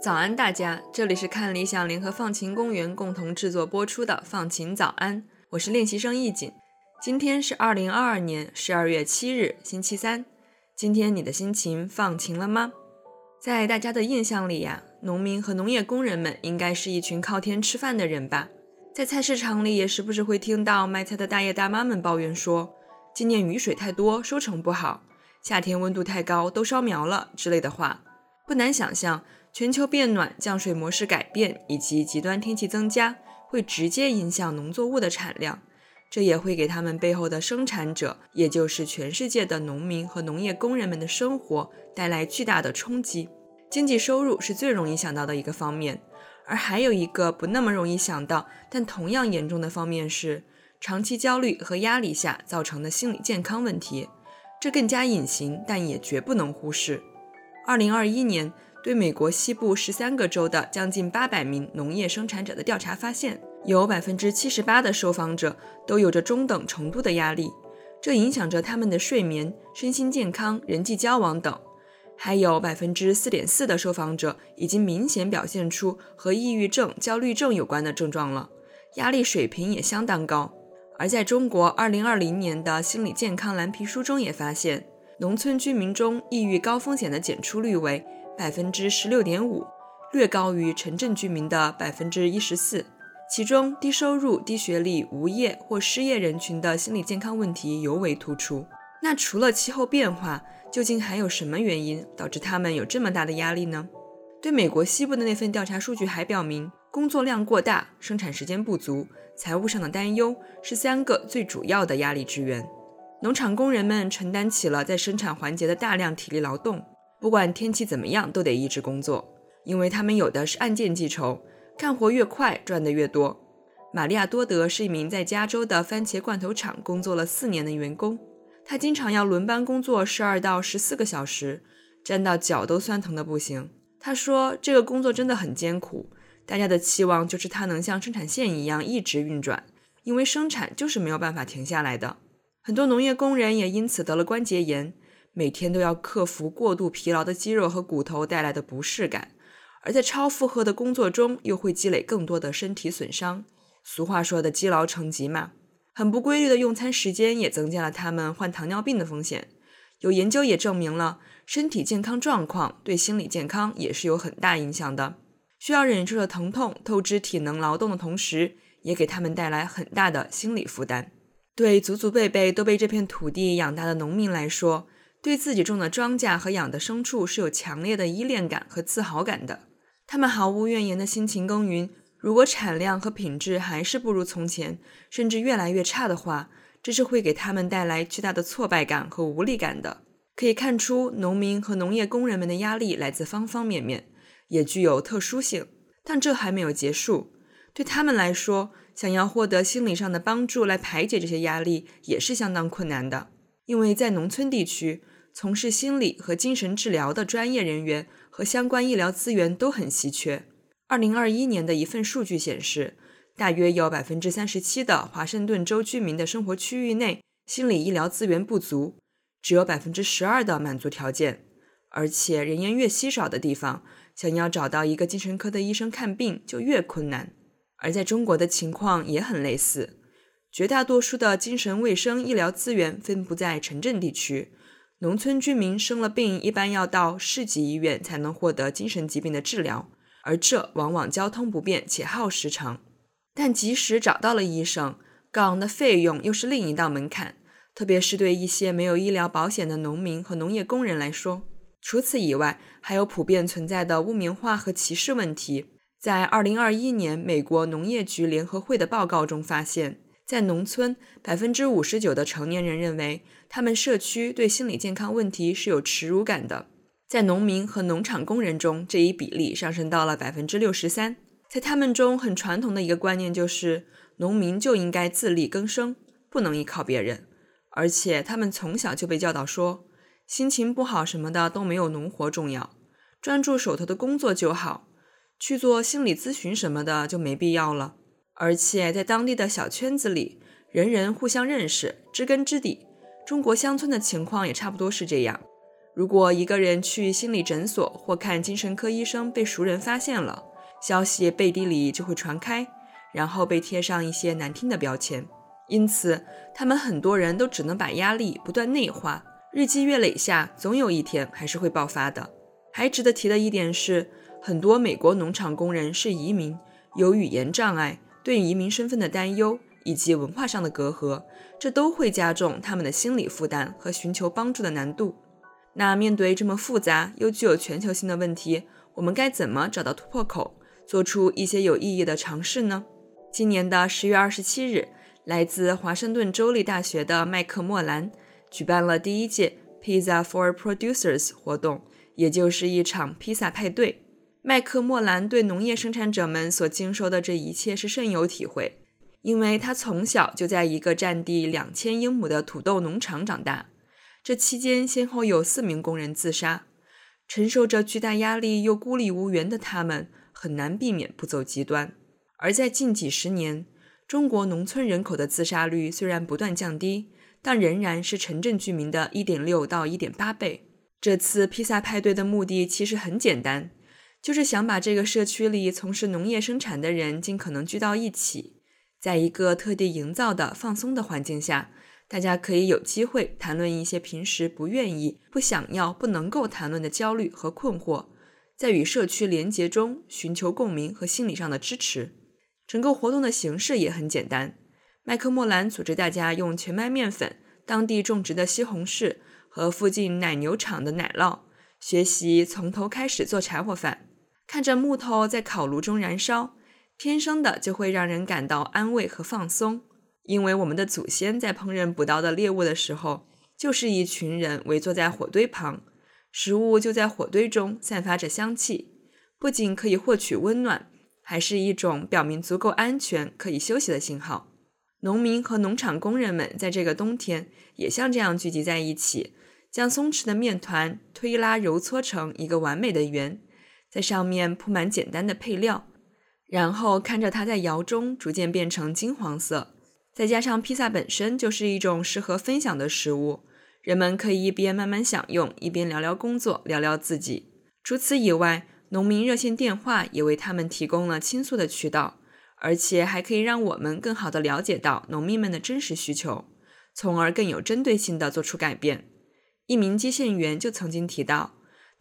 早安，大家！这里是看理想联合放晴公园共同制作播出的《放晴早安》，我是练习生易锦。今天是二零二二年十二月七日，星期三。今天你的心情放晴了吗？在大家的印象里呀，农民和农业工人们应该是一群靠天吃饭的人吧？在菜市场里也时不时会听到卖菜的大爷大妈们抱怨说，今年雨水太多，收成不好；夏天温度太高，都烧苗了之类的话。不难想象。全球变暖、降水模式改变以及极端天气增加，会直接影响农作物的产量，这也会给他们背后的生产者，也就是全世界的农民和农业工人们的生活带来巨大的冲击。经济收入是最容易想到的一个方面，而还有一个不那么容易想到，但同样严重的方面是长期焦虑和压力下造成的心理健康问题，这更加隐形，但也绝不能忽视。二零二一年。对美国西部十三个州的将近八百名农业生产者的调查发现，有百分之七十八的受访者都有着中等程度的压力，这影响着他们的睡眠、身心健康、人际交往等。还有百分之四点四的受访者已经明显表现出和抑郁症、焦虑症有关的症状了，压力水平也相当高。而在中国二零二零年的心理健康蓝皮书中也发现，农村居民中抑郁高风险的检出率为。百分之十六点五，略高于城镇居民的百分之一十四。其中，低收入、低学历、无业或失业人群的心理健康问题尤为突出。那除了气候变化，究竟还有什么原因导致他们有这么大的压力呢？对美国西部的那份调查数据还表明，工作量过大、生产时间不足、财务上的担忧是三个最主要的压力之源。农场工人们承担起了在生产环节的大量体力劳动。不管天气怎么样，都得一直工作，因为他们有的是按件计酬，干活越快赚得越多。玛利亚多德是一名在加州的番茄罐头厂工作了四年的员工，他经常要轮班工作十二到十四个小时，站到脚都酸疼的不行。他说这个工作真的很艰苦，大家的期望就是他能像生产线一样一直运转，因为生产就是没有办法停下来的。很多农业工人也因此得了关节炎。每天都要克服过度疲劳的肌肉和骨头带来的不适感，而在超负荷的工作中又会积累更多的身体损伤。俗话说的“积劳成疾”嘛，很不规律的用餐时间也增加了他们患糖尿病的风险。有研究也证明了，身体健康状况对心理健康也是有很大影响的。需要忍受的疼痛、透支体能劳动的同时，也给他们带来很大的心理负担。对祖祖辈辈都被这片土地养大的农民来说，对自己种的庄稼和养的牲畜是有强烈的依恋感和自豪感的，他们毫无怨言的辛勤耕耘。如果产量和品质还是不如从前，甚至越来越差的话，这是会给他们带来巨大的挫败感和无力感的。可以看出，农民和农业工人们的压力来自方方面面，也具有特殊性。但这还没有结束，对他们来说，想要获得心理上的帮助来排解这些压力，也是相当困难的，因为在农村地区。从事心理和精神治疗的专业人员和相关医疗资源都很稀缺。二零二一年的一份数据显示，大约有百分之三十七的华盛顿州居民的生活区域内心理医疗资源不足，只有百分之十二的满足条件。而且人烟越稀少的地方，想要找到一个精神科的医生看病就越困难。而在中国的情况也很类似，绝大多数的精神卫生医疗资源分布在城镇地区。农村居民生了病，一般要到市级医院才能获得精神疾病的治疗，而这往往交通不便且耗时长。但即使找到了医生，高昂的费用又是另一道门槛，特别是对一些没有医疗保险的农民和农业工人来说。除此以外，还有普遍存在的污名化和歧视问题。在2021年美国农业局联合会的报告中发现。在农村，百分之五十九的成年人认为他们社区对心理健康问题是有耻辱感的。在农民和农场工人中，这一比例上升到了百分之六十三。在他们中，很传统的一个观念就是，农民就应该自力更生，不能依靠别人。而且，他们从小就被教导说，心情不好什么的都没有农活重要。专注手头的工作就好，去做心理咨询什么的就没必要了。而且在当地的小圈子里，人人互相认识，知根知底。中国乡村的情况也差不多是这样。如果一个人去心理诊所或看精神科医生被熟人发现了，消息背地里就会传开，然后被贴上一些难听的标签。因此，他们很多人都只能把压力不断内化，日积月累下，总有一天还是会爆发的。还值得提的一点是，很多美国农场工人是移民，有语言障碍，对移民身份的担忧以及文化上的隔阂，这都会加重他们的心理负担和寻求帮助的难度。那面对这么复杂又具有全球性的问题，我们该怎么找到突破口，做出一些有意义的尝试呢？今年的十月二十七日，来自华盛顿州立大学的麦克莫兰举办了第一届 Pizza for Producers 活动。也就是一场披萨派对。麦克莫兰对农业生产者们所经受的这一切是深有体会，因为他从小就在一个占地两千英亩的土豆农场长大。这期间，先后有四名工人自杀。承受着巨大压力又孤立无援的他们，很难避免不走极端。而在近几十年，中国农村人口的自杀率虽然不断降低，但仍然是城镇居民的一点六到一点八倍。这次披萨派对的目的其实很简单，就是想把这个社区里从事农业生产的人尽可能聚到一起，在一个特地营造的放松的环境下，大家可以有机会谈论一些平时不愿意、不想要、不能够谈论的焦虑和困惑，在与社区连结中寻求共鸣和心理上的支持。整个活动的形式也很简单，麦克莫兰组织大家用全麦面粉、当地种植的西红柿。和附近奶牛场的奶酪学习从头开始做柴火饭，看着木头在烤炉中燃烧，天生的就会让人感到安慰和放松。因为我们的祖先在烹饪捕到的猎物的时候，就是一群人围坐在火堆旁，食物就在火堆中散发着香气，不仅可以获取温暖，还是一种表明足够安全可以休息的信号。农民和农场工人们在这个冬天也像这样聚集在一起。将松弛的面团推拉揉搓成一个完美的圆，在上面铺满简单的配料，然后看着它在窑中逐渐变成金黄色。再加上披萨本身就是一种适合分享的食物，人们可以一边慢慢享用，一边聊聊工作，聊聊自己。除此以外，农民热线电话也为他们提供了倾诉的渠道，而且还可以让我们更好地了解到农民们的真实需求，从而更有针对性地做出改变。一名接线员就曾经提到，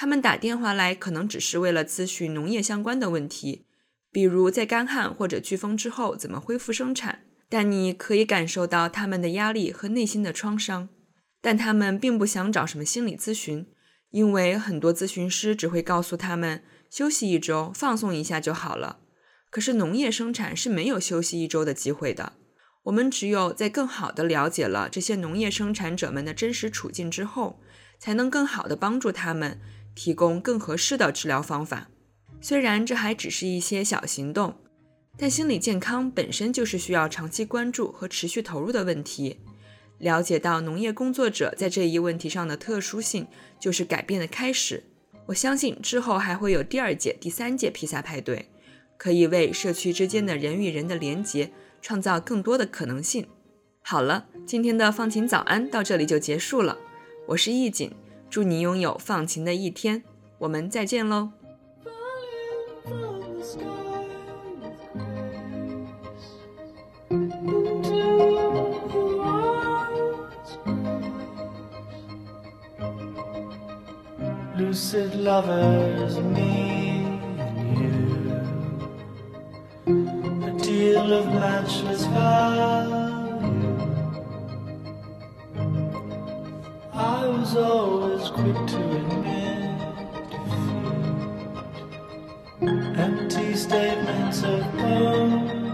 他们打电话来可能只是为了咨询农业相关的问题，比如在干旱或者飓风之后怎么恢复生产。但你可以感受到他们的压力和内心的创伤。但他们并不想找什么心理咨询，因为很多咨询师只会告诉他们休息一周、放松一下就好了。可是农业生产是没有休息一周的机会的。我们只有在更好地了解了这些农业生产者们的真实处境之后，才能更好地帮助他们，提供更合适的治疗方法。虽然这还只是一些小行动，但心理健康本身就是需要长期关注和持续投入的问题。了解到农业工作者在这一问题上的特殊性，就是改变的开始。我相信之后还会有第二届、第三届披萨派对，可以为社区之间的人与人的连结。创造更多的可能性。好了，今天的放晴早安到这里就结束了。我是易锦，祝你拥有放晴的一天。我们再见喽。Lucid lovers, me and you. A deal of matchless value. Was always quick to admit. Empty statements of bones